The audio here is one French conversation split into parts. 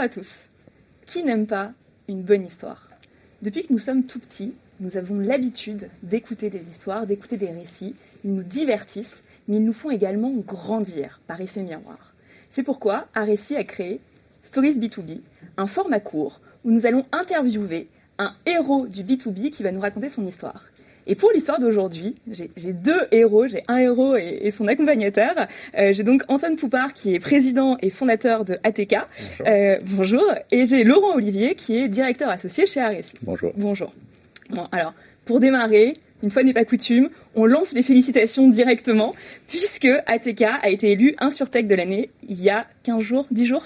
À tous. Qui n'aime pas une bonne histoire? Depuis que nous sommes tout petits, nous avons l'habitude d'écouter des histoires, d'écouter des récits. Ils nous divertissent, mais ils nous font également grandir par effet miroir. C'est pourquoi Aréci a créé Stories B2B, un format court où nous allons interviewer un héros du B2B qui va nous raconter son histoire. Et pour l'histoire d'aujourd'hui, j'ai deux héros, j'ai un héros et, son accompagnateur. Euh, j'ai donc Antoine Poupard qui est président et fondateur de ATK. Bonjour. Euh, bonjour. Et j'ai Laurent Olivier qui est directeur associé chez Aresi. Bonjour. Bonjour. Bon, alors, pour démarrer, une fois n'est pas coutume, on lance les félicitations directement puisque ATK a été élu Insurtech de l'année il y a 15 jours, 10 jours?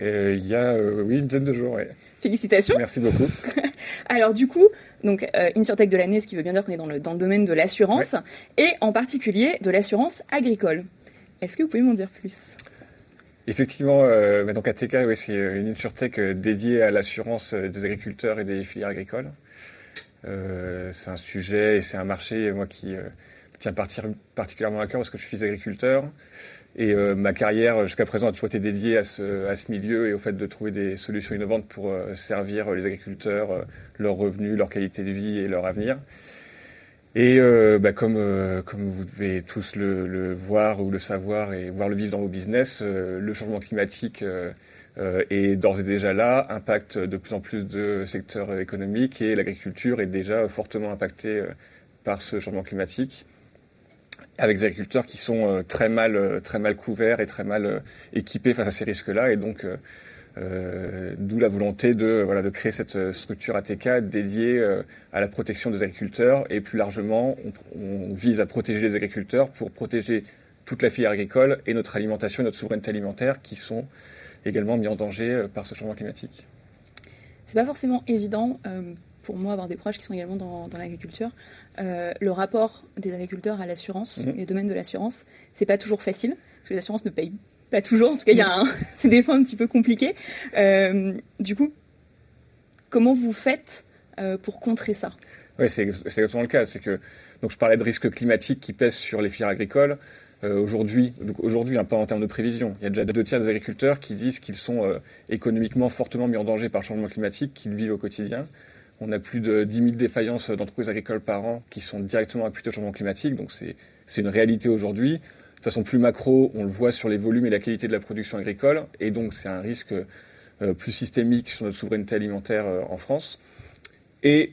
Euh, Il y a, oui, une dizaine de jours, oui. Félicitations. Merci beaucoup. Alors du coup, donc euh, InsurTech de l'année, ce qui veut bien dire qu'on est dans le, dans le domaine de l'assurance, et en particulier de l'assurance agricole. Est-ce que vous pouvez m'en dire plus? Effectivement, euh, donc ATK, ouais, c'est une InsurTech euh, dédiée à l'assurance euh, des agriculteurs et des filières agricoles. Euh, c'est un sujet et c'est un marché, moi, qui tient particulièrement à cœur parce que je suis agriculteur. Et euh, ma carrière jusqu'à présent a toujours été dédiée à ce, milieu et au fait de trouver des solutions innovantes pour euh, servir les agriculteurs, euh, leurs revenus, leur qualité de vie et leur avenir. Et bah, comme, vous devez tous le, voir ou le savoir et voir le vivre dans vos business, le changement climatique est d'ores et déjà là, impacte de plus en plus de secteurs économiques et l'agriculture est déjà fortement impactée par ce changement climatique avec des agriculteurs qui sont euh, très mal, euh, très mal couverts et très mal euh, équipés face à ces risques-là. Et donc, d'où la volonté de, créer cette structure ATK dédiée à la protection des agriculteurs. Et plus largement, on, on, vise à protéger les agriculteurs pour protéger toute la filière agricole et notre alimentation et notre souveraineté alimentaire qui sont également mis en danger par ce changement climatique. C'est pas forcément évident pour moi avoir des proches qui sont également dans, dans l'agriculture, euh, le rapport des agriculteurs à l'assurance, mmh. les domaines de l'assurance, c'est pas toujours facile, parce que les assurances ne payent pas toujours. En tout cas, il un, c'est des fois un petit peu compliqué. Euh, du coup, comment vous faites euh, pour contrer ça? Oui, c'est, exactement le cas. C'est que donc je parlais de risques climatiques qui pèsent sur les filières agricoles. Aujourd'hui, aujourd'hui, un peu en termes de prévision, il y a déjà deux tiers des agriculteurs qui disent qu'ils sont économiquement fortement mis en danger par le changement climatique, qu'ils vivent au quotidien. On a plus de 10 000 défaillances d'entreprises agricoles par an qui sont directement imputées au changement climatique. Donc c'est une réalité aujourd'hui. De façon plus macro, on le voit sur les volumes et la qualité de la production agricole. Et donc c'est un risque euh, plus systémique sur notre souveraineté alimentaire euh, en France. Et,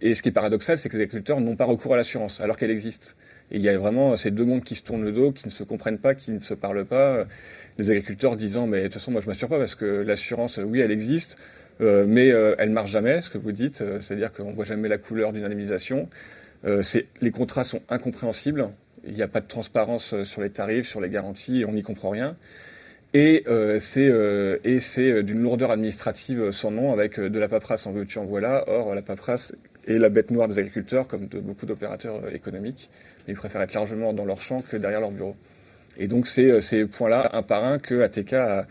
et, ce qui est paradoxal, c'est que les agriculteurs n'ont pas recours à l'assurance alors qu'elle existe. Et il y a vraiment ces deux mondes qui se tournent le dos, qui ne se comprennent pas, qui ne se parlent pas. Les agriculteurs disant, mais de toute façon, moi je m'assure pas parce que l'assurance, oui, elle existe. Euh, mais euh, elle marche jamais, ce que vous dites, euh, c'est-à-dire qu'on voit jamais la couleur d'une indemnisation. les contrats sont incompréhensibles, il n'y a pas de transparence sur les tarifs, sur les garanties, on n'y comprend rien. Et c'est d'une lourdeur administrative sans nom, avec de la paperasse en veux-tu en voilà. Or, la paperasse est la bête noire des agriculteurs, comme de beaucoup d'opérateurs économiques. Ils préfèrent être largement dans leur champ que derrière leur bureau. Et donc, c'est ces points-là, un par un, que ATK a,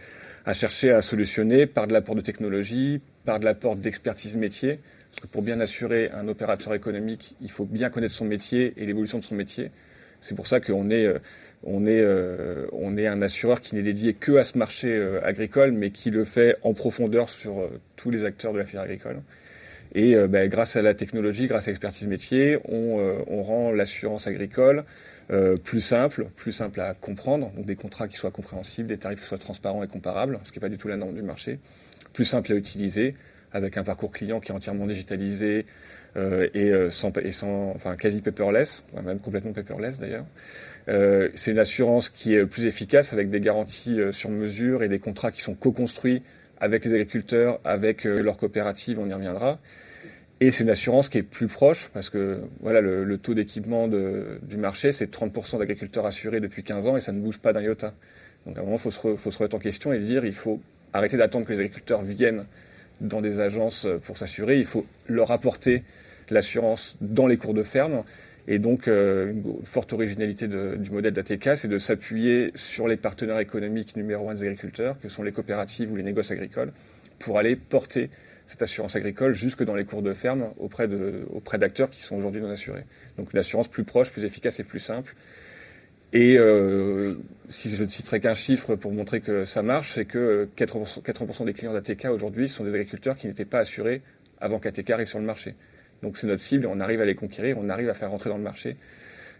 à chercher à solutionner par de l'apport de technologie, par de l'apport d'expertise métier. Parce que pour bien assurer un opérateur économique, il faut bien connaître son métier et l'évolution de son métier. C'est pour ça qu'on est, euh, on est, euh, on est un assureur qui n'est dédié que à ce marché euh, agricole, mais qui le fait en profondeur sur tous les acteurs de la filière agricole. Et ben, grâce à la technologie, grâce à l'expertise métier, on, on rend l'assurance agricole euh, plus simple, plus simple à comprendre, donc des contrats qui soient compréhensibles, des tarifs qui soient transparents et comparables, ce qui n'est pas du tout la norme du marché, plus simple à utiliser, avec un parcours client qui est entièrement digitalisé euh, et, euh, sans, et sans, enfin quasi paperless, même complètement paperless d'ailleurs. C'est une assurance qui est plus efficace avec des garanties sur mesure et des contrats qui sont co-construits avec les agriculteurs, avec leurs coopératives, on y reviendra. Et c'est une assurance qui est plus proche parce que le, taux d'équipement du marché, c'est 30% d'agriculteurs assurés depuis 15 ans et ça ne bouge pas d'un iota. Donc à un moment, il faut se, remettre en question et dire il faut arrêter d'attendre que les agriculteurs viennent dans des agences pour s'assurer. Il faut leur apporter l'assurance dans les cours de ferme. Et donc, euh, une forte originalité du modèle d'ATK, c'est de s'appuyer sur les partenaires économiques numéro un des agriculteurs, que sont les coopératives ou les négoces agricoles, pour aller porter cette assurance agricole jusque dans les cours de ferme auprès, de, auprès d'acteurs qui sont aujourd'hui non assurés. Donc une assurance plus proche, plus efficace et plus simple. Et euh, si je ne citerai qu'un chiffre pour montrer que ça marche, c'est que 80%, 80 des clients d'ATK aujourd'hui sont des agriculteurs qui n'étaient pas assurés avant qu'ATK arrive sur le marché. Donc c'est notre cible et on arrive à les conquérir, on arrive à faire rentrer dans le marché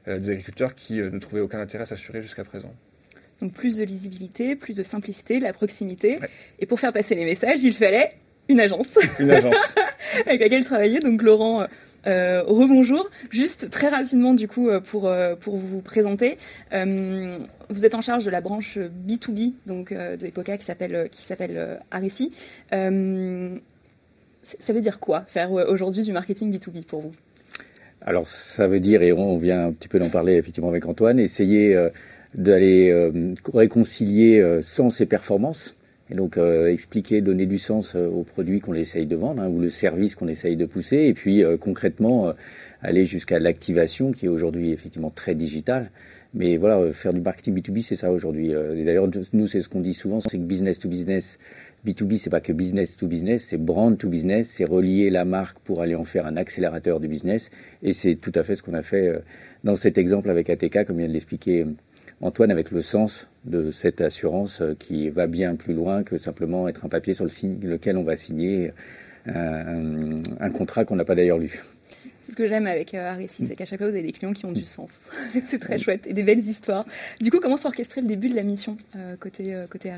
euh, des agriculteurs qui euh, ne trouvaient aucun intérêt à s'assurer jusqu'à présent. Donc plus de lisibilité, plus de simplicité, la proximité. Et pour faire passer les messages, il fallait une agence. Une agence. avec laquelle travailler. Donc Laurent, euh, rebonjour. Juste très rapidement du coup euh, pour euh, pour vous présenter. Euh, vous êtes en charge de la branche B2B donc de Epoca qui s'appelle qui s'appelle Aressi. ça veut dire quoi faire aujourd'hui du marketing B2B pour vous? Alors ça veut dire et on vient un petit peu d'en parler effectivement avec Antoine, essayer d'aller réconcilier sens et performance et donc euh, expliquer, donner du sens euh, aux produits qu'on essaye de vendre hein, ou le service qu'on essaye de pousser, et puis euh, concrètement aller jusqu'à l'activation qui est aujourd'hui effectivement très digitale. Mais voilà, faire du marketing B2B, c'est ça aujourd'hui. D'ailleurs, nous, c'est ce qu'on dit souvent, c'est que business to business, B2B, c'est pas que business to business, c'est brand to business, c'est relier la marque pour aller en faire un accélérateur du business. Et c'est tout à fait ce qu'on a fait dans cet exemple avec ATK, comme vient de l'expliquer Antoine, avec le sens de cette assurance euh, qui va bien plus loin que simplement être un papier sur lequel on va signer euh, un contrat qu'on n'a pas d'ailleurs lu ce que j'aime avec euh, c'est qu'à chaque fois, vous avez des clients qui ont du sens. c'est très chouette et des belles histoires. Du coup, comment s'orchestrer le début de la mission euh, côté, euh, côté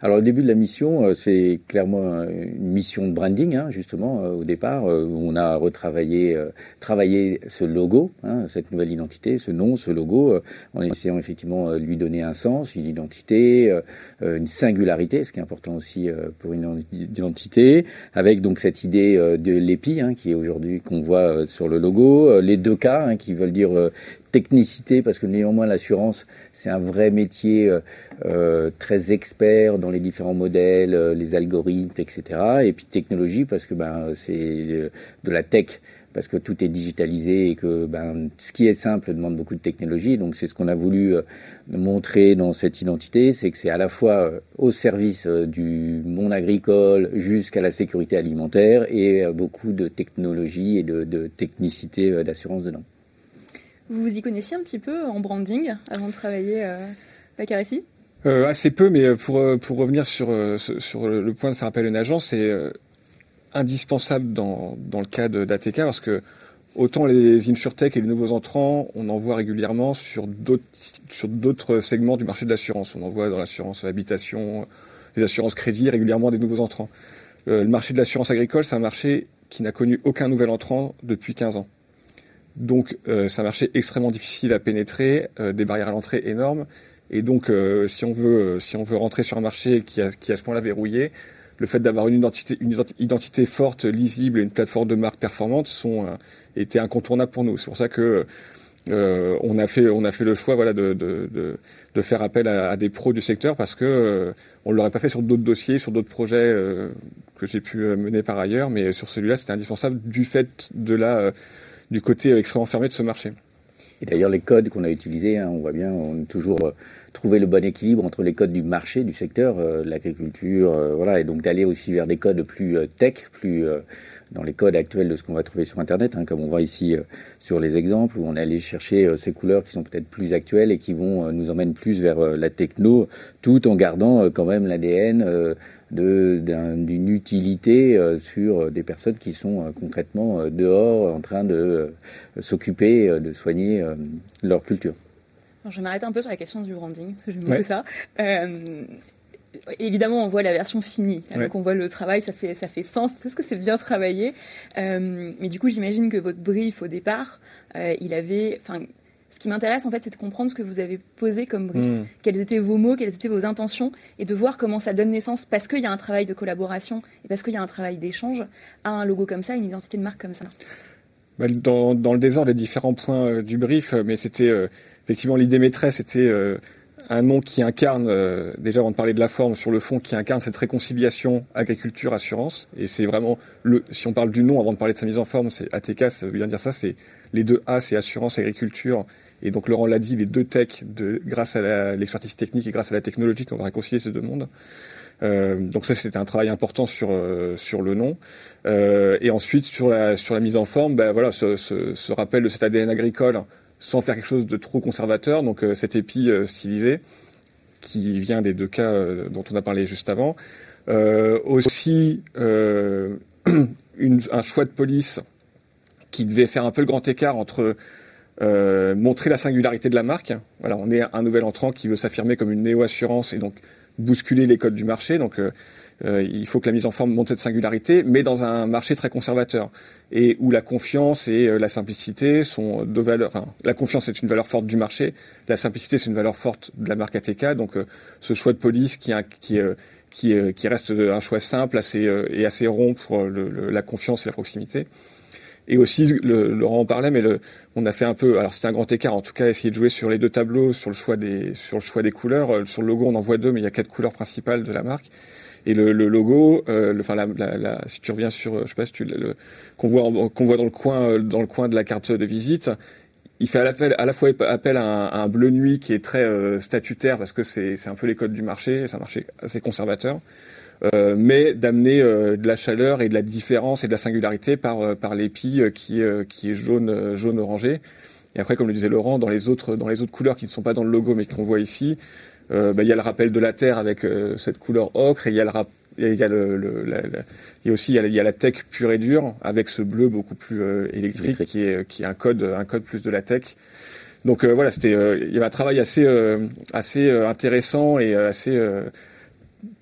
Alors, le début de la mission, euh, c'est clairement une mission de branding, hein, justement, au départ, où on a retravaillé travaillé ce logo, hein, cette nouvelle identité, ce nom, ce logo, en essayant effectivement de lui donner un sens, une identité, une singularité, ce qui est important aussi pour une identité, avec donc cette idée de l'épi, hein, qui est aujourd'hui, qu'on voit sur le logo, euh, les deux cas hein, qui veulent dire euh, technicité parce que néanmoins l'assurance c'est un vrai métier euh, très expert dans les différents modèles, les algorithmes, etc. Et puis technologie parce que ben c'est de la tech parce que tout est digitalisé et que ben, ce qui est simple demande beaucoup de technologie. Donc c'est ce qu'on a voulu euh, montrer dans cette identité, c'est que c'est à la fois euh, au service euh, du monde agricole jusqu'à la sécurité alimentaire et beaucoup de technologie et de, technicité d'assurance dedans. Vous vous y connaissiez un petit peu en branding avant de travailler avec RSI assez peu, mais pour, pour revenir sur, sur le point de faire appel à une agence, c'est indispensable dans, le cas d'ATK parce que autant les insurtech et les nouveaux entrants, on en voit régulièrement sur d'autres segments du marché de l'assurance. On en voit dans l'assurance habitation, les assurances crédit régulièrement des nouveaux entrants. Euh, le marché de l'assurance agricole, c'est un marché qui n'a connu aucun nouvel entrant depuis 15 ans. Donc euh, c'est un marché extrêmement difficile à pénétrer, euh, des barrières à l'entrée énormes. Et donc si on veut si on veut rentrer sur un marché qui a, qui ce point-là verrouillé, le fait d'avoir une identité, forte, lisible et une plateforme de marque performante sont euh, étaient incontournables pour nous. C'est pour ça que euh, on a fait le choix de faire appel à, des pros du secteur parce que euh, on l'aurait pas fait sur d'autres dossiers, sur d'autres projets euh, que j'ai pu mener par ailleurs, mais sur celui-là c'était indispensable du fait du côté extrêmement fermé de ce marché. Et d'ailleurs les codes qu'on a utilisés, hein, on voit bien, on a toujours trouver le bon équilibre entre les codes du marché, du secteur, euh, l'agriculture, euh, voilà, et donc d'aller aussi vers des codes plus euh, tech, plus dans les codes actuels de ce qu'on va trouver sur Internet, hein, comme on voit ici sur les exemples, où on est allé chercher ces couleurs qui sont peut-être plus actuelles et qui vont nous emmèner plus vers la techno, tout en gardant quand même l'ADN d'une utilité sur des personnes qui sont concrètement dehors en train de s'occuper de soigner leur culture je vais m'arrêter un peu sur la question du branding, parce que j'aime beaucoup ça. Euh, évidemment, on voit la version finie, donc on voit le travail, ça fait ça fait sens parce que c'est bien travaillé. Euh, mais du coup, j'imagine que votre brief au départ, euh, il avait, enfin, ce qui m'intéresse en fait, c'est de comprendre ce que vous avez posé comme brief, mm. quels étaient vos mots, quelles étaient vos intentions, et de voir comment ça donne naissance, parce qu'il y a un travail de collaboration et parce qu'il y a un travail d'échange, à un logo comme ça, une identité de marque comme ça. Bah, dans, dans, le désordre, les différents points euh, du brief, mais c'était euh, effectivement l'idée maîtresse, c'était euh, un nom qui incarne, déjà avant de parler de la forme, sur le fond, qui incarne cette réconciliation agriculture-assurance. Et c'est vraiment, le, si on parle du nom avant de parler de sa mise en forme, c'est ATK, ça veut bien dire ça, c'est les deux A, c'est assurance, agriculture. Et donc Laurent l'a dit, les deux tech, de, grâce à l'expertise technique et grâce à la technologie, qu'on va réconcilier ces deux mondes. Euh, donc ça, c'était un travail important sur euh, sur le nom. Euh, et ensuite sur la sur la mise en forme, ben voilà, ce, rappel de cet ADN agricole sans faire quelque chose de trop conservateur. Donc cet épi stylisé qui vient des deux cas dont on a parlé juste avant. aussi un choix de police qui devait faire un peu le grand écart entre montrer la singularité de la marque. Voilà, on est un nouvel entrant qui veut s'affirmer comme une néo-assurance et donc bousculer les codes du marché. Donc, euh, euh, il faut que la mise en forme montre cette singularité, mais dans un marché très conservateur et où la confiance et la simplicité sont deux valeurs. Enfin, la confiance est une valeur forte du marché, la simplicité c'est une valeur forte de la marque ATK. Donc, ce choix de police qui, qui, qui, qui reste un choix simple, assez et assez rond pour la confiance et la proximité. Et aussi, le, Laurent en parlait, mais le, on a fait un peu, alors c'était un grand écart, en tout cas, essayer de jouer sur les deux tableaux, sur le choix des, sur le choix des couleurs. Euh, sur le logo, on en voit deux, mais il y a quatre couleurs principales de la marque. Et le, le logo, euh, le, enfin, la, la, la, si tu reviens sur, je sais pas si tu le, qu'on voit, qu'on voit dans le coin, euh, dans le coin de la carte de visite, il fait à la, fois appel à un, bleu nuit qui est très euh, statutaire parce que c'est, c'est un peu les codes du marché, c'est un marché assez conservateur. Euh, mais d'amener euh, de la chaleur et de la différence et de la singularité par euh, par l'épi qui qui est jaune jaune orangé. Et après, comme le disait Laurent, dans les autres dans les autres couleurs qui ne sont pas dans le logo mais qu'on voit ici, bah, il y a le rappel de la terre avec cette couleur ocre et il y a le il y a le, le la, il y a aussi il y a, il y a, la tech pure et dure avec ce bleu beaucoup plus électrique, qui est qui est un code un code plus de la tech. Donc voilà, c'était il y avait un travail assez assez intéressant et assez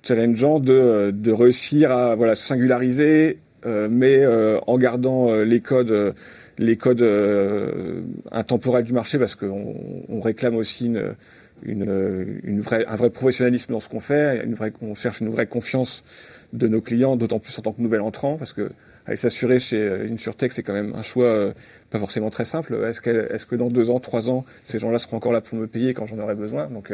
challengeant de, de réussir à voilà se singulariser, euh, mais euh, en gardant euh, les codes les codes intemporels du marché parce qu'on on réclame aussi une, une, une vraie, un vrai professionnalisme dans ce qu'on fait, une vraie, on cherche une vraie confiance de nos clients, d'autant plus en tant que nouvel entrant, parce que aller s'assurer chez une surtech, c'est quand même un choix pas forcément très simple. Est-ce que, est-ce que dans deux ans, trois ans, ces gens-là seront encore là pour me payer quand j'en aurai besoin? Donc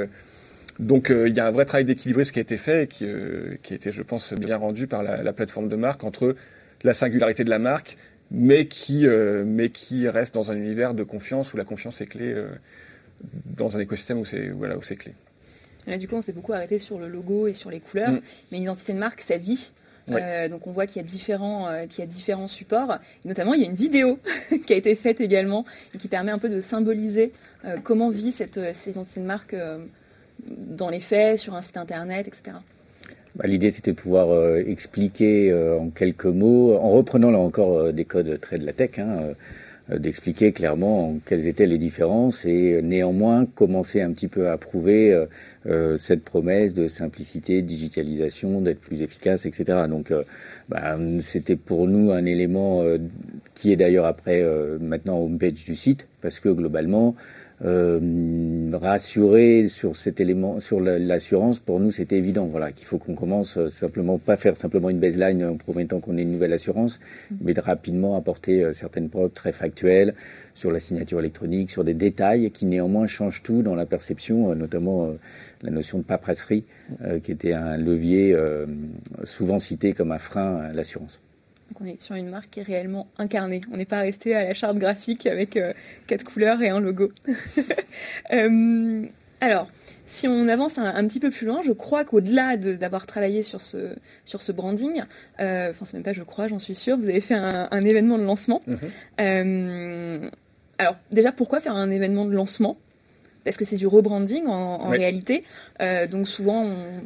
donc euh, il y a un vrai travail d'équilibrisme qui a été fait et qui, euh, qui a été, je pense, bien rendu par la, la, plateforme de marque entre la singularité de la marque, mais qui, euh, mais qui reste dans un univers de confiance où la confiance est clé, dans un écosystème où c'est voilà, où c'est clé. Là, du coup, on s'est beaucoup arrêté sur le logo et sur les couleurs, mm. mais une identité de marque, ça vit. Euh, donc on voit qu'il y a différents, euh, qu'il y a différents supports. Et notamment, il y a une vidéo qui a été faite également et qui permet un peu de symboliser euh, comment vit cette, cette identité de marque dans les faits, sur un site internet, etc. Bah, L'idée, c'était de pouvoir euh, expliquer euh, en quelques mots, en reprenant là encore euh, des codes très de la tech, hein, d'expliquer clairement quelles étaient les différences et néanmoins commencer un petit peu à prouver cette promesse de simplicité, de digitalisation, d'être plus efficace, etc. Donc, bah, c'était pour nous un élément qui est d'ailleurs après maintenant homepage du site, parce que globalement, euh, rassurer sur cet élément, sur l'assurance, pour nous, c'était évident. Voilà, qu'il faut qu'on commence euh, simplement, pas faire simplement une baseline en promettant qu'on ait une nouvelle assurance, mais de rapidement apporter euh, certaines preuves très factuelles sur la signature électronique, sur des détails qui néanmoins changent tout dans la perception, notamment la notion de paperasserie, qui était un levier souvent cité comme un frein à l'assurance. Donc on est sur une marque qui est réellement incarnée. On n'est pas resté à la charte graphique avec euh, quatre couleurs et un logo. euh, alors, si on avance un, petit peu plus loin, je crois qu'au-delà d'avoir travaillé sur ce, sur ce branding, euh, enfin c'est même pas je crois, j'en suis sûre, vous avez fait un, un événement de lancement. Euh, alors déjà, pourquoi faire un événement de lancement? Parce que c'est du rebranding en, en réalité. Donc souvent, on,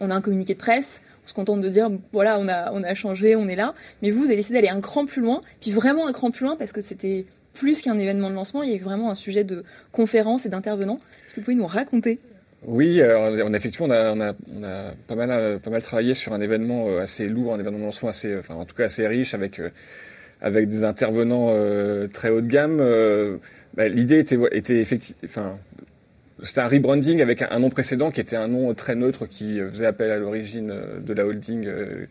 on a un communiqué de presse, se contente de dire voilà on a on a changé, on est là. Mais vous, vous avez décidé d'aller un cran plus loin, puis vraiment un cran plus loin parce que c'était plus qu'un événement de lancement, il y a eu vraiment un sujet de conférence et d'intervenants. Est-ce que vous pouvez nous raconter? Oui, a, effectivement, on a, on a, pas, mal, pas mal travaillé sur un événement euh, assez lourd, un événement de lancement assez, enfin, en tout cas assez riche, avec, euh, avec des intervenants euh, très haut de gamme. Bah, l'idée était, était effectivement, c'était un rebranding avec un, nom précédent qui était un nom très neutre qui faisait appel à l'origine euh, de la holding euh,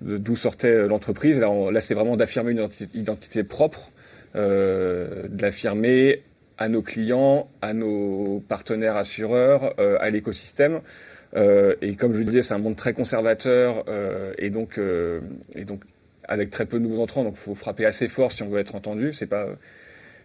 d'où sortait l'entreprise. Là, c'était vraiment d'affirmer une identité, propre, euh, de l'affirmer à nos clients, à nos partenaires assureurs, euh, à l'écosystème. Euh, et comme je le disais, c'est un monde très conservateur euh, et donc et donc avec très peu de nouveaux entrants. Donc, faut frapper assez fort si on veut être entendu. C'est pas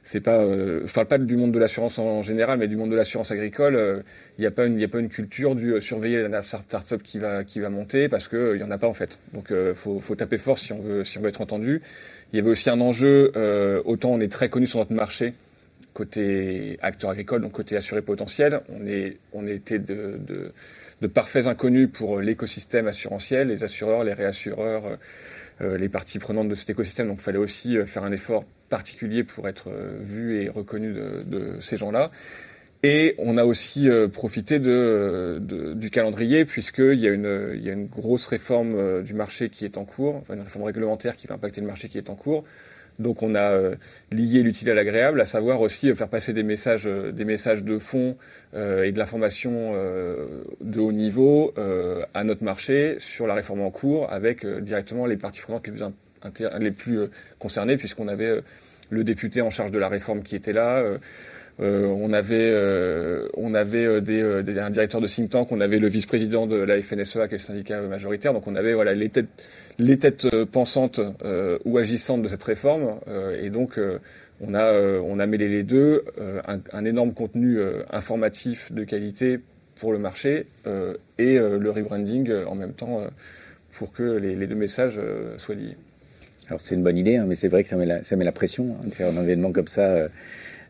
c'est pas, euh, je parle pas du monde de l'assurance en général, mais du monde de l'assurance agricole. Il euh, n'y a pas une, il a pas une culture du euh, surveiller la startup qui va, qui va monter parce que il y en a pas en fait. Donc, euh, faut, faut taper fort si on veut, si on veut être entendu. Il y avait aussi un enjeu. autant on est très connu sur notre marché côté acteur agricole, donc côté assuré potentiel, on, est, on était de, de, de parfaits inconnus pour l'écosystème assurantiel, les assureurs, les réassureurs, euh, les parties prenantes de cet écosystème. Donc il fallait aussi faire un effort particulier pour être vu et reconnu de, de ces gens-là. Et on a aussi profité de, de, du calendrier puisqu'il y, a une, il y a une grosse réforme du marché qui est en cours, enfin une réforme réglementaire qui va impacter le marché qui est en cours. Donc on a euh, lié l'utile à l'agréable, à savoir aussi euh, faire passer des messages, euh, des messages de fond et de l'information de haut niveau à notre marché sur la réforme en cours, avec directement les parties prenantes les plus, les plus concernées, puisqu'on avait le député en charge de la réforme qui était là. On avait, on avait des, un directeur de think tank, on avait le vice-président de la FNSEA, qui est le syndicat majoritaire. Donc on avait voilà les têtes les têtes euh, pensantes euh, ou agissantes de cette réforme. Euh, et donc, on, a, on a mêlé les deux, un, énorme contenu informatif de qualité pour le marché et le rebranding en même temps pour que les, deux messages soient liés. Alors c'est une bonne idée, hein, mais c'est vrai que ça met la, ça met la pression hein, de faire un événement comme ça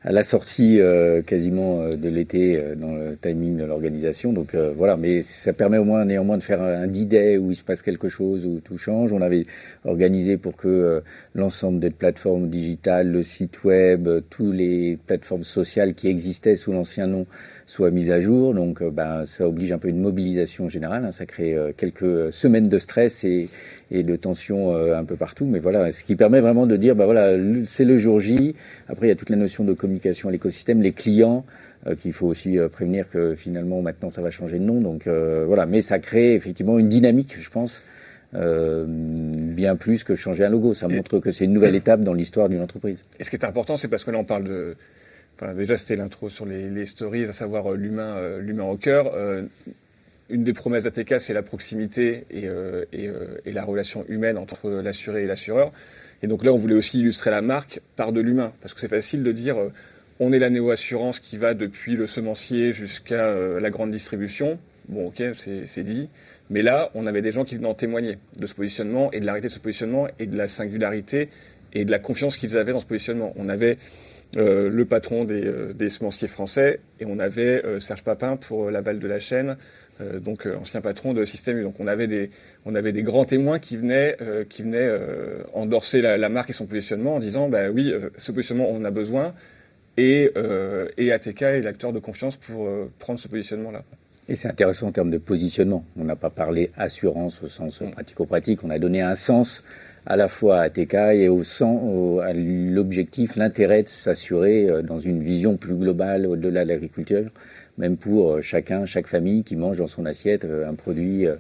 à la sortie euh, quasiment euh, de l'été euh, dans le timing de l'organisation. Donc voilà, mais ça permet au moins néanmoins de faire un D-Day où il se passe quelque chose, où tout change. On avait organisé pour que l'ensemble des plateformes digitales, le site web, toutes les plateformes sociales qui existaient sous l'ancien nom soient mises à jour. Donc ben, ça oblige un peu une mobilisation générale. Hein. Ça crée quelques semaines de stress et, et de tension euh, un peu partout. Mais voilà, ce qui permet vraiment de dire, bah voilà, c'est le jour J. Après, il y a toute la notion de communication à l'écosystème, les clients euh, qu'il faut aussi euh, prévenir que finalement maintenant ça va changer de nom. Donc voilà, mais ça crée effectivement une dynamique, je pense. bien plus que changer un logo. Ça montre que c'est une nouvelle étape dans l'histoire d'une entreprise. Et ce qui est important, c'est parce que là, on parle de. Déjà, c'était l'intro sur les, stories, à savoir l'humain, l'humain au cœur une des promesses d'ATK, c'est la proximité euh, euh, et, la relation humaine entre l'assuré et l'assureur. Et donc là, on voulait aussi illustrer la marque par de l'humain, parce que c'est facile de dire euh, on est la néo-assurance qui va depuis le semencier jusqu'à la grande distribution. Bon, ok, c'est dit. Mais là, on avait des gens qui venaient en témoigner de ce positionnement et de l'arrêté de ce positionnement et de la singularité et de la confiance qu'ils avaient dans ce positionnement. On avait le patron des, semenciers français et on avait Serge Papin pour l'aval de la chaîne euh, donc euh, ancien patron de Système U. Donc on avait des, on avait des grands témoins qui venaient, euh, qui venaient endorser la, marque et son positionnement en disant, bah oui, ce positionnement on en a besoin, et, et ATK est l'acteur de confiance pour prendre ce positionnement-là. Et c'est intéressant en termes de positionnement. On n'a pas parlé assurance au sens pratico-pratique, on a donné un sens à la fois à ATK et au, sens, à l'objectif, l'intérêt de s'assurer dans une vision plus globale au-delà de l'agriculture même pour euh, chacun, chaque famille qui mange dans son assiette euh, un produit euh,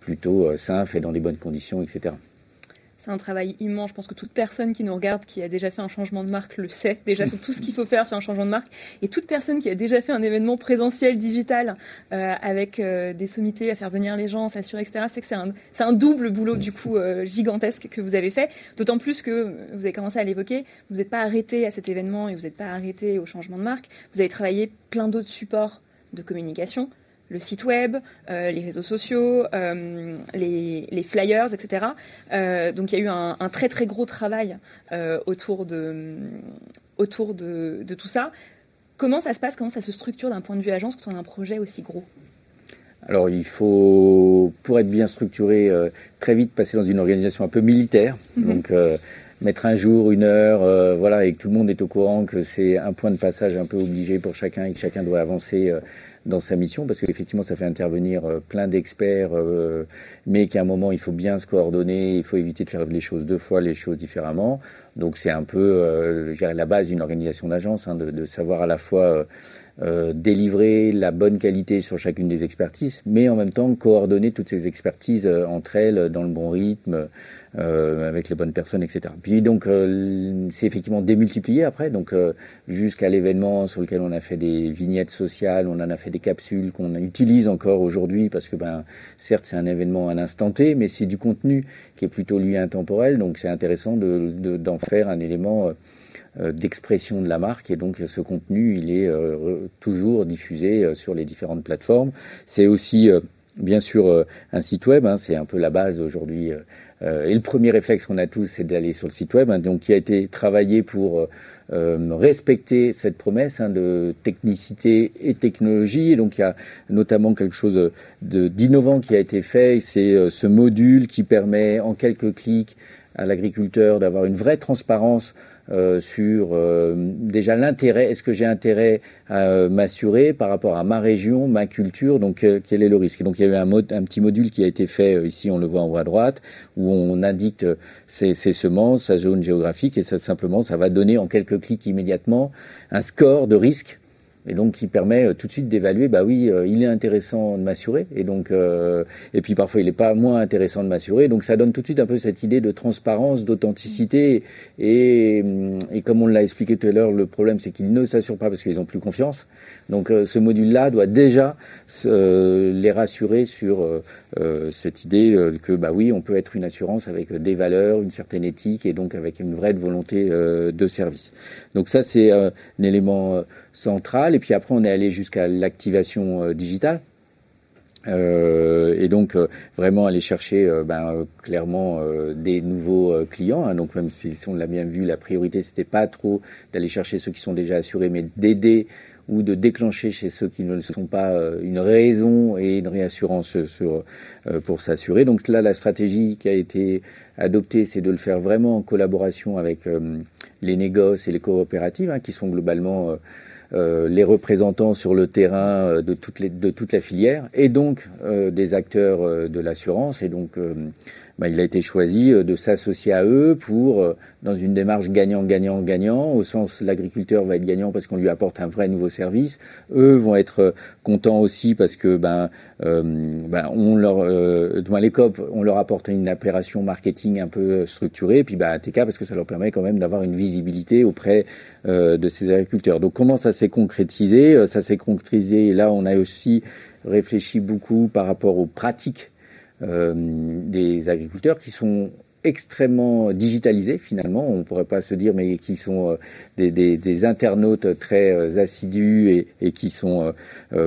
plutôt sain, fait dans des bonnes conditions, etc. C'est un travail immense. Je pense que toute personne qui nous regarde, qui a déjà fait un changement de marque, le sait déjà sur tout ce qu'il faut faire sur un changement de marque. Et toute personne qui a déjà fait un événement présentiel, digital, avec des sommités à faire venir les gens, s'assurer, etc., c'est que c'est un, double boulot du coup gigantesque que vous avez fait. D'autant plus que vous avez commencé à l'évoquer, vous n'êtes pas arrêté à cet événement et vous n'êtes pas arrêté au changement de marque. Vous avez travaillé plein d'autres supports de communication, le site web, euh, les réseaux sociaux, euh, les, flyers, etc. Euh, donc il y a eu un, très très gros travail autour, de, autour de, tout ça. Comment ça se passe? Comment ça se structure d'un point de vue agence quand on a un projet aussi gros? Alors il faut, pour être bien structuré, très vite passer dans une organisation un peu militaire. Mm-hmm. Donc mettre un jour, une heure, voilà, et que tout le monde est au courant que c'est un point de passage un peu obligé pour chacun et que chacun doit avancer dans sa mission, parce qu'effectivement, ça fait intervenir euh, plein d'experts, euh, mais qu'à un moment, il faut bien se coordonner, il faut éviter de faire les choses deux fois, les choses différemment. Donc, c'est un peu euh, la base d'une organisation d'agence, hein, de, de, savoir à la fois euh, délivrer la bonne qualité sur chacune des expertises, mais en même temps coordonner toutes ces expertises euh, entre elles dans le bon rythme, euh, avec les bonnes personnes, etc. Puis donc c'est effectivement démultiplié après, donc jusqu'à l'événement sur lequel on a fait des vignettes sociales, on en a fait des capsules qu'on utilise encore aujourd'hui parce que ben certes c'est un événement à l'instant T, mais c'est du contenu qui est plutôt lui intemporel, donc c'est intéressant de, d'en faire un élément euh, d'expression de la marque et donc ce contenu il est euh, toujours diffusé euh, sur les différentes plateformes. C'est aussi bien sûr un site web, hein, c'est un peu la base aujourd'hui et le premier réflexe qu'on a tous, c'est d'aller sur le site web, hein, donc qui a été travaillé pour respecter cette promesse hein, de technicité et technologie. Et donc il y a notamment quelque chose d'innovant qui a été fait, c'est ce module qui permet en quelques clics à l'agriculteur d'avoir une vraie transparence euh, sur euh, déjà l'intérêt, est-ce que j'ai intérêt à euh, m'assurer par rapport à ma région, ma culture, donc quel est le risque? donc il y a un, petit module qui a été fait, ici on le voit en haut à droite, où on indique ses, ses, semences, sa zone géographique, et ça simplement, ça va donner en quelques clics immédiatement un score de risque et donc qui permet euh, tout de suite d'évaluer, bah oui, euh, il est intéressant de m'assurer, et donc euh, et puis parfois il n'est pas moins intéressant de m'assurer, donc ça donne tout de suite un peu cette idée de transparence, d'authenticité, et, et comme on l'a expliqué tout à l'heure, le problème c'est qu'ils ne s'assurent pas parce qu'ils n'ont plus confiance, donc ce module-là doit déjà les rassurer sur cette idée que bah oui, on peut être une assurance avec des valeurs, une certaine éthique, et donc avec une vraie volonté de service. Donc ça c'est un élément centrale. Et puis après, on est allé jusqu'à l'activation euh, digitale. Euh, et donc euh, vraiment aller chercher ben, clairement des nouveaux clients. Hein. donc même si on l'a bien vu, la priorité c'était pas trop d'aller chercher ceux qui sont déjà assurés, mais d'aider ou de déclencher chez ceux qui ne le sont pas une raison et une réassurance sur, pour s'assurer. Donc là, la stratégie qui a été adoptée, c'est de le faire vraiment en collaboration avec les négoces et les coopératives, hein, qui sont globalement euh, les représentants sur le terrain euh, de, toutes les, de toute la filière et donc euh, des acteurs de l'assurance. Et donc, bah, il a été choisi de s'associer à eux pour, dans une démarche gagnant-gagnant-gagnant, au sens l'agriculteur va être gagnant parce qu'on lui apporte un vrai nouveau service. Eux vont être contents aussi parce que ben, ben on leur, euh, les COP, on leur apporte une opération marketing un peu structurée. Et puis ben, ATK parce que ça leur permet quand même d'avoir une visibilité auprès euh, de ces agriculteurs. Donc comment ça s'est concrétisé? Euh, Ça s'est concrétisé, et là on a aussi réfléchi beaucoup par rapport aux pratiques euh, des agriculteurs qui sont extrêmement digitalisés finalement, on ne pourrait pas se dire, mais qui sont des, des, internautes très assidus et, qui sont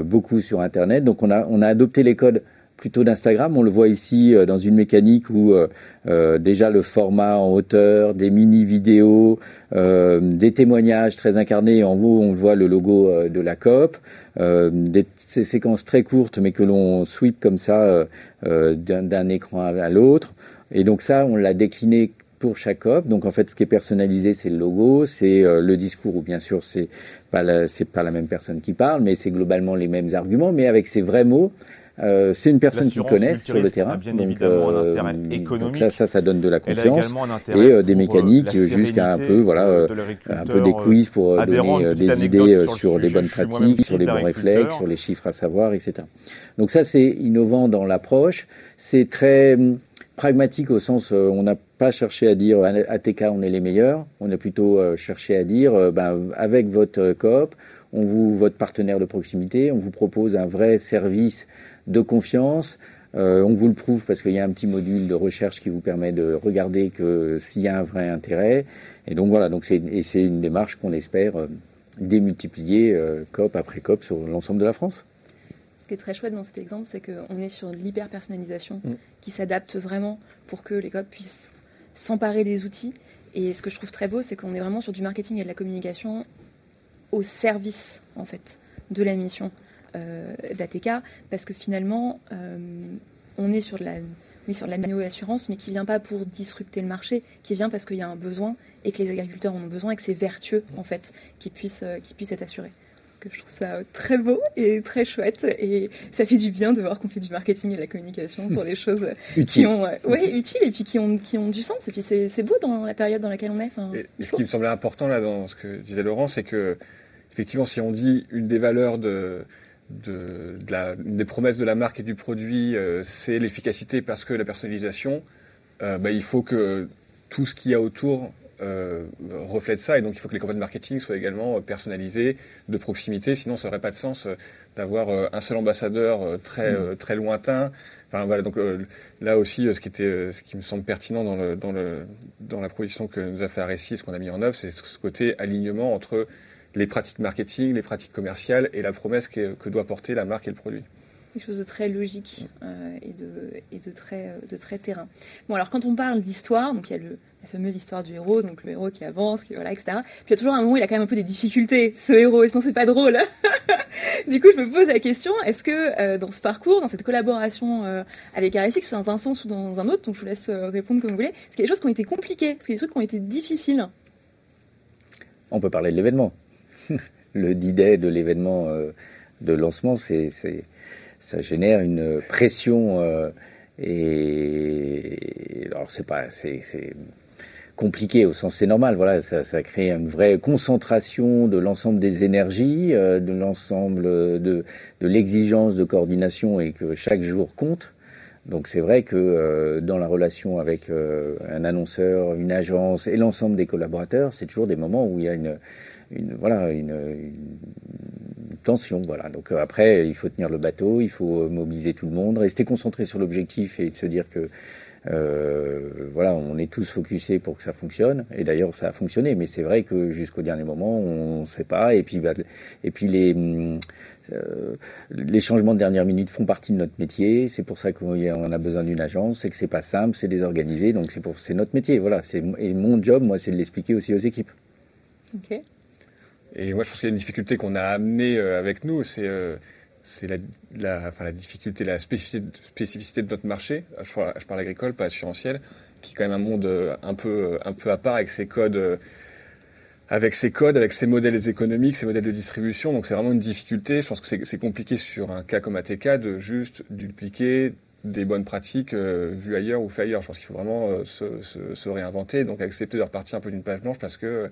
beaucoup sur Internet. Donc on a adopté les codes plutôt d'Instagram. On le voit ici euh, dans une mécanique où euh, euh, déjà le format en hauteur, des mini-vidéos, des témoignages très incarnés. En haut, on voit le logo de la COP, des ces séquences très courtes mais que l'on sweep comme ça d'un écran à l'autre. Et donc ça, on l'a décliné pour chaque COP. Donc en fait, ce qui est personnalisé, c'est le logo, c'est le discours, ou bien sûr, c'est pas c'est pas la même personne qui parle, mais c'est globalement les mêmes arguments, mais avec ses vrais mots, euh, c'est une personne qui connaît sur le terrain. Bien donc, euh. Donc là, ça, ça donne de la confiance et euh, des mécaniques jusqu'à un peu, voilà, un peu des quiz pour donner des idées sur les bonnes pratiques, sur les bons réflexes, sur les chiffres à savoir, etc. Donc ça, c'est innovant dans l'approche. C'est très hum, pragmatique au sens, on n'a pas cherché à dire ATK, on est les meilleurs. On a plutôt cherché à dire, ben, avec votre coop, on vous, votre partenaire de proximité, on vous propose un vrai service de confiance. Euh, on vous le prouve parce qu'il y a un petit module de recherche qui vous permet de regarder que s'il y a un vrai intérêt. Et donc voilà, donc c'est et c'est une démarche qu'on espère euh, démultiplier euh, COP après COP sur l'ensemble de la France. Ce qui est très chouette dans cet exemple, c'est qu'on est sur l'hyper personnalisation mm. qui s'adapte vraiment pour que les COP puissent s'emparer des outils. Et ce que je trouve très beau, c'est qu'on est vraiment sur du marketing et de la communication au service en fait de la mission. Euh, d'ATK, parce que finalement, euh, on est sur de la mais sur la assurance, mais qui vient pas pour disrupter le marché, qui vient parce qu'il y a un besoin et que les agriculteurs en ont besoin et que c'est vertueux en fait, qui puissent, euh, puissent être assurés. Que je trouve ça très beau et très chouette et ça fait du bien de voir qu'on fait du marketing et de la communication pour des choses qui ont, ouais, utiles et puis qui ont, qui ont du sens. Et puis c'est beau dans la période dans laquelle on est. et ce qui me semblait important là dans ce que disait Laurent, c'est que effectivement, si on dit une des valeurs de de, la, des promesses de la marque et du produit, euh, c'est l'efficacité parce que la personnalisation, euh, bah, il faut que tout ce qu'il y a autour euh, reflète ça. Et donc, il faut que les campagnes de marketing soient également personnalisées, de proximité. Sinon, ça n'aurait pas de sens d'avoir un seul ambassadeur très, mm. très lointain. Enfin, voilà, donc là aussi, ce qui, était, ce qui me semble pertinent dans, le, dans, le, dans la proposition que nous a fait Arressi, ce qu'on a mis en œuvre, c'est ce côté alignement entre les pratiques marketing, les pratiques commerciales et la promesse que, doit porter la marque et le produit. quelque chose de très logique euh, et, de, et de, très, euh, de très terrain. Bon, alors quand on parle d'histoire, donc il y a le, la fameuse histoire du héros, donc le héros qui avance, qui voilà, etc. Puis il y a toujours un moment où il a quand même un peu des difficultés, ce héros, et sinon c'est pas drôle. du coup, je me pose la question, est-ce que euh, dans ce parcours, dans cette collaboration avec Arisix, soit dans un sens ou dans un autre, donc je vous laisse répondre comme vous voulez, est-ce qu'il y a des choses qui ont été compliquées, est-ce qu'il y a des trucs qui ont été difficiles? On peut parler de l'événement. le D-Day de l'événement de lancement, c'est ça génère une pression euh, et alors c'est pas c'est compliqué au sens c'est normal voilà ça, ça crée une vraie concentration de l'ensemble des énergies euh, de l'ensemble de, de l'exigence de coordination et que chaque jour compte. Donc c'est vrai que euh, dans la relation avec un annonceur une agence et l'ensemble des collaborateurs c'est toujours des moments où il y a une une voilà une, tension. Voilà. Donc euh, après, il faut tenir le bateau, il faut mobiliser tout le monde, rester concentré sur l'objectif et se dire que euh, voilà, on est tous focusés pour que ça fonctionne. Et d'ailleurs, ça a fonctionné. Mais c'est vrai que jusqu'au dernier moment, on ne sait pas. Et puis, bah, et puis les euh, les changements de dernière minute font partie de notre métier. C'est pour ça qu'on a besoin d'une agence. C'est que c'est pas simple, c'est désorganisé. Donc c'est pour c'est notre métier. Voilà. C'est et mon job, moi, c'est de l'expliquer aussi aux équipes. Ok. Et moi, je pense qu'il y a une difficulté qu'on a amenée euh, avec nous, c'est euh, la, difficulté, la spécificité, de notre marché. Je parle, je parle agricole, pas assurantiel, qui est quand même un monde euh, un peu, à part avec ses codes, avec ses codes, avec ses modèles économiques, ses modèles de distribution. Donc c'est vraiment une difficulté. Je pense que c'est compliqué sur un cas comme ATK de juste dupliquer des bonnes pratiques vues ailleurs ou fait ailleurs. Je pense qu'il faut vraiment se, se, réinventer, donc accepter de repartir un peu d'une page blanche parce que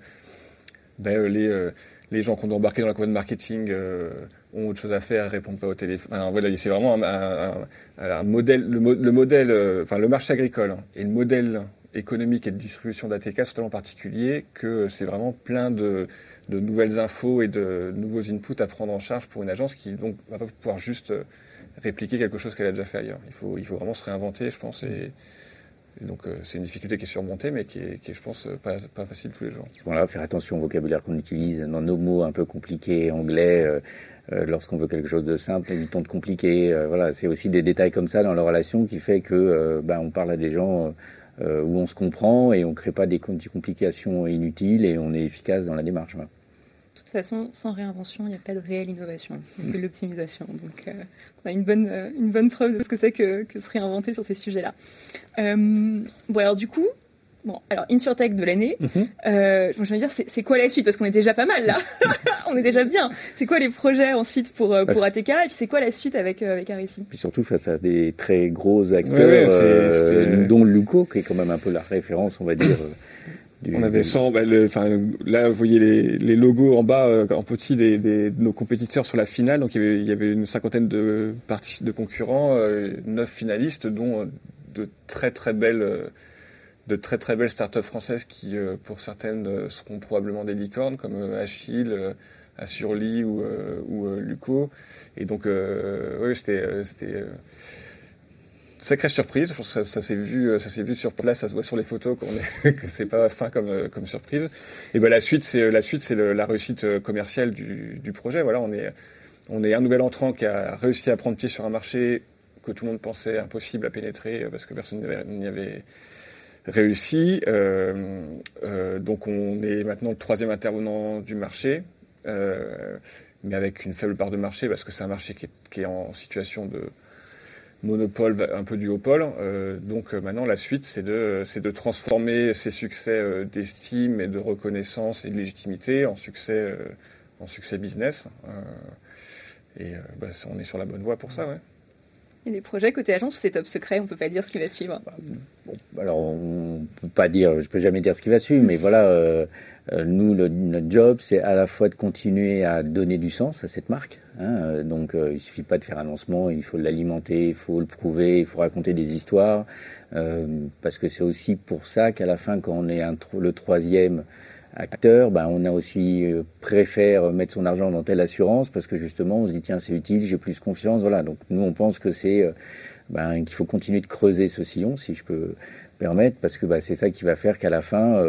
ben, euh, les, euh, les gens qu'on ont embarqué dans la campagne marketing euh, ont autre chose à faire, répondent pas au téléphone. C'est vraiment un, modèle, le, le modèle, enfin le marché agricole et le modèle économique et de distribution d'ATK sont tellement particuliers que c'est vraiment plein de, de, nouvelles infos et de nouveaux inputs à prendre en charge pour une agence qui donc va pas pouvoir juste répliquer quelque chose qu'elle a déjà fait ailleurs. Il faut, il faut vraiment se réinventer, je pense, donc euh, c'est une difficulté qui est surmontée, mais qui est, qui est je pense, pas, pas, facile tous les jours. Voilà, faire attention au vocabulaire qu'on utilise, dans nos mots un peu compliqués, anglais. Euh, euh, lorsqu'on veut quelque chose de simple, évitons de compliquer. voilà, c'est aussi des détails comme ça dans la relation qui fait que ben, on parle à des gens où on se comprend et on ne crée pas des complications inutiles et on est efficace dans la démarche. Toute façon, sans réinvention, il n'y a pas de réelle innovation, il n'y a que l'optimisation. Donc, euh, on a une bonne, euh, une bonne preuve de ce que c'est que, que, se réinventer sur ces sujets-là. Euh, bon, alors du coup, bon, alors InsurTech de l'année, mhm. je veux dire, c'est quoi la suite? Parce qu'on est déjà pas mal là, on est déjà bien. C'est quoi les projets ensuite pour, pour ATK Et puis c'est quoi la suite avec, avec Arici Puis surtout face à des très gros acteurs, dont Luco, qui est quand même un peu la référence, on va dire. On avait 100, bah, enfin là vous voyez les, les logos en bas euh, en petit des, des, de nos compétiteurs sur la finale. Donc il y avait, il y avait une cinquantaine de de concurrents, euh, neuf finalistes, dont euh, de très très belles de très très belles startups françaises qui pour certaines seront probablement des licornes comme Achille, Assurly ou, ou Luco. Et donc oui c'était sacrée surprise. Ça, s'est vu, euh, ça s'est vu sur place, ça se voit sur les photos qu'on est, que c'est pas fin comme euh, comme surprise. Et ben la suite, c'est la suite, c'est la réussite euh, commerciale du, projet. Voilà, on est on est un nouvel entrant qui a réussi à prendre pied sur un marché que tout le monde pensait impossible à pénétrer parce que personne n'y avait réussi. Euh, euh, donc on est maintenant le troisième intervenant du marché, euh, mais avec une faible part de marché parce que c'est un marché qui est en situation de monopole, un peu duopole. Euh, donc euh, maintenant, la suite, c'est de, c'est de transformer ces succès euh, d'estime et de reconnaissance et de légitimité en succès, en succès business. et bah, on est sur la bonne voie pour ça, ouais. Il y a des projets côté agence c'est top secret On peut pas dire ce qui va suivre. Bah, bon, alors on peut pas dire, je peux jamais dire ce qui va suivre, mais voilà, euh, nous, notre job, c'est à la fois de continuer à donner du sens à cette marque. Hein, euh, donc, euh, il suffit pas de faire un lancement, il faut l'alimenter, il faut le prouver, il faut raconter des histoires, parce que c'est aussi pour ça qu'à la fin, quand on est un, le troisième acteur, ben, on a aussi préfère mettre son argent dans telle assurance parce que justement, on se dit tiens, c'est utile, j'ai plus confiance. Voilà. Donc, nous, on pense que c'est ben, qu'il faut continuer de creuser ce sillon, si je peux permettre, parce que ben, c'est ça qui va faire qu'à la fin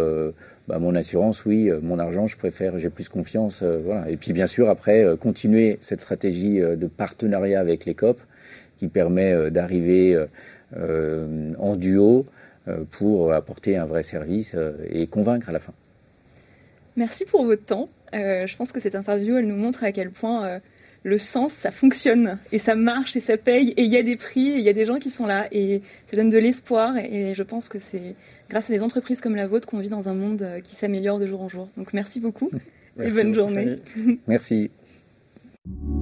bah, mon assurance, oui, euh, mon argent, je préfère, j'ai plus confiance. Euh, voilà. Et puis bien sûr, après, euh, continuer cette stratégie de partenariat avec les COP qui permet d'arriver en duo pour apporter un vrai service et convaincre à la fin. Merci pour votre temps. je pense que cette interview, elle nous montre à quel point le sens, ça fonctionne et ça marche et ça paye et il y a des prix et il y a des gens qui sont là et ça donne de l'espoir et je pense que c'est grâce à des entreprises comme la vôtre qu'on vit dans un monde qui s'améliore de jour en jour. Donc merci beaucoup et bonne journée. Merci.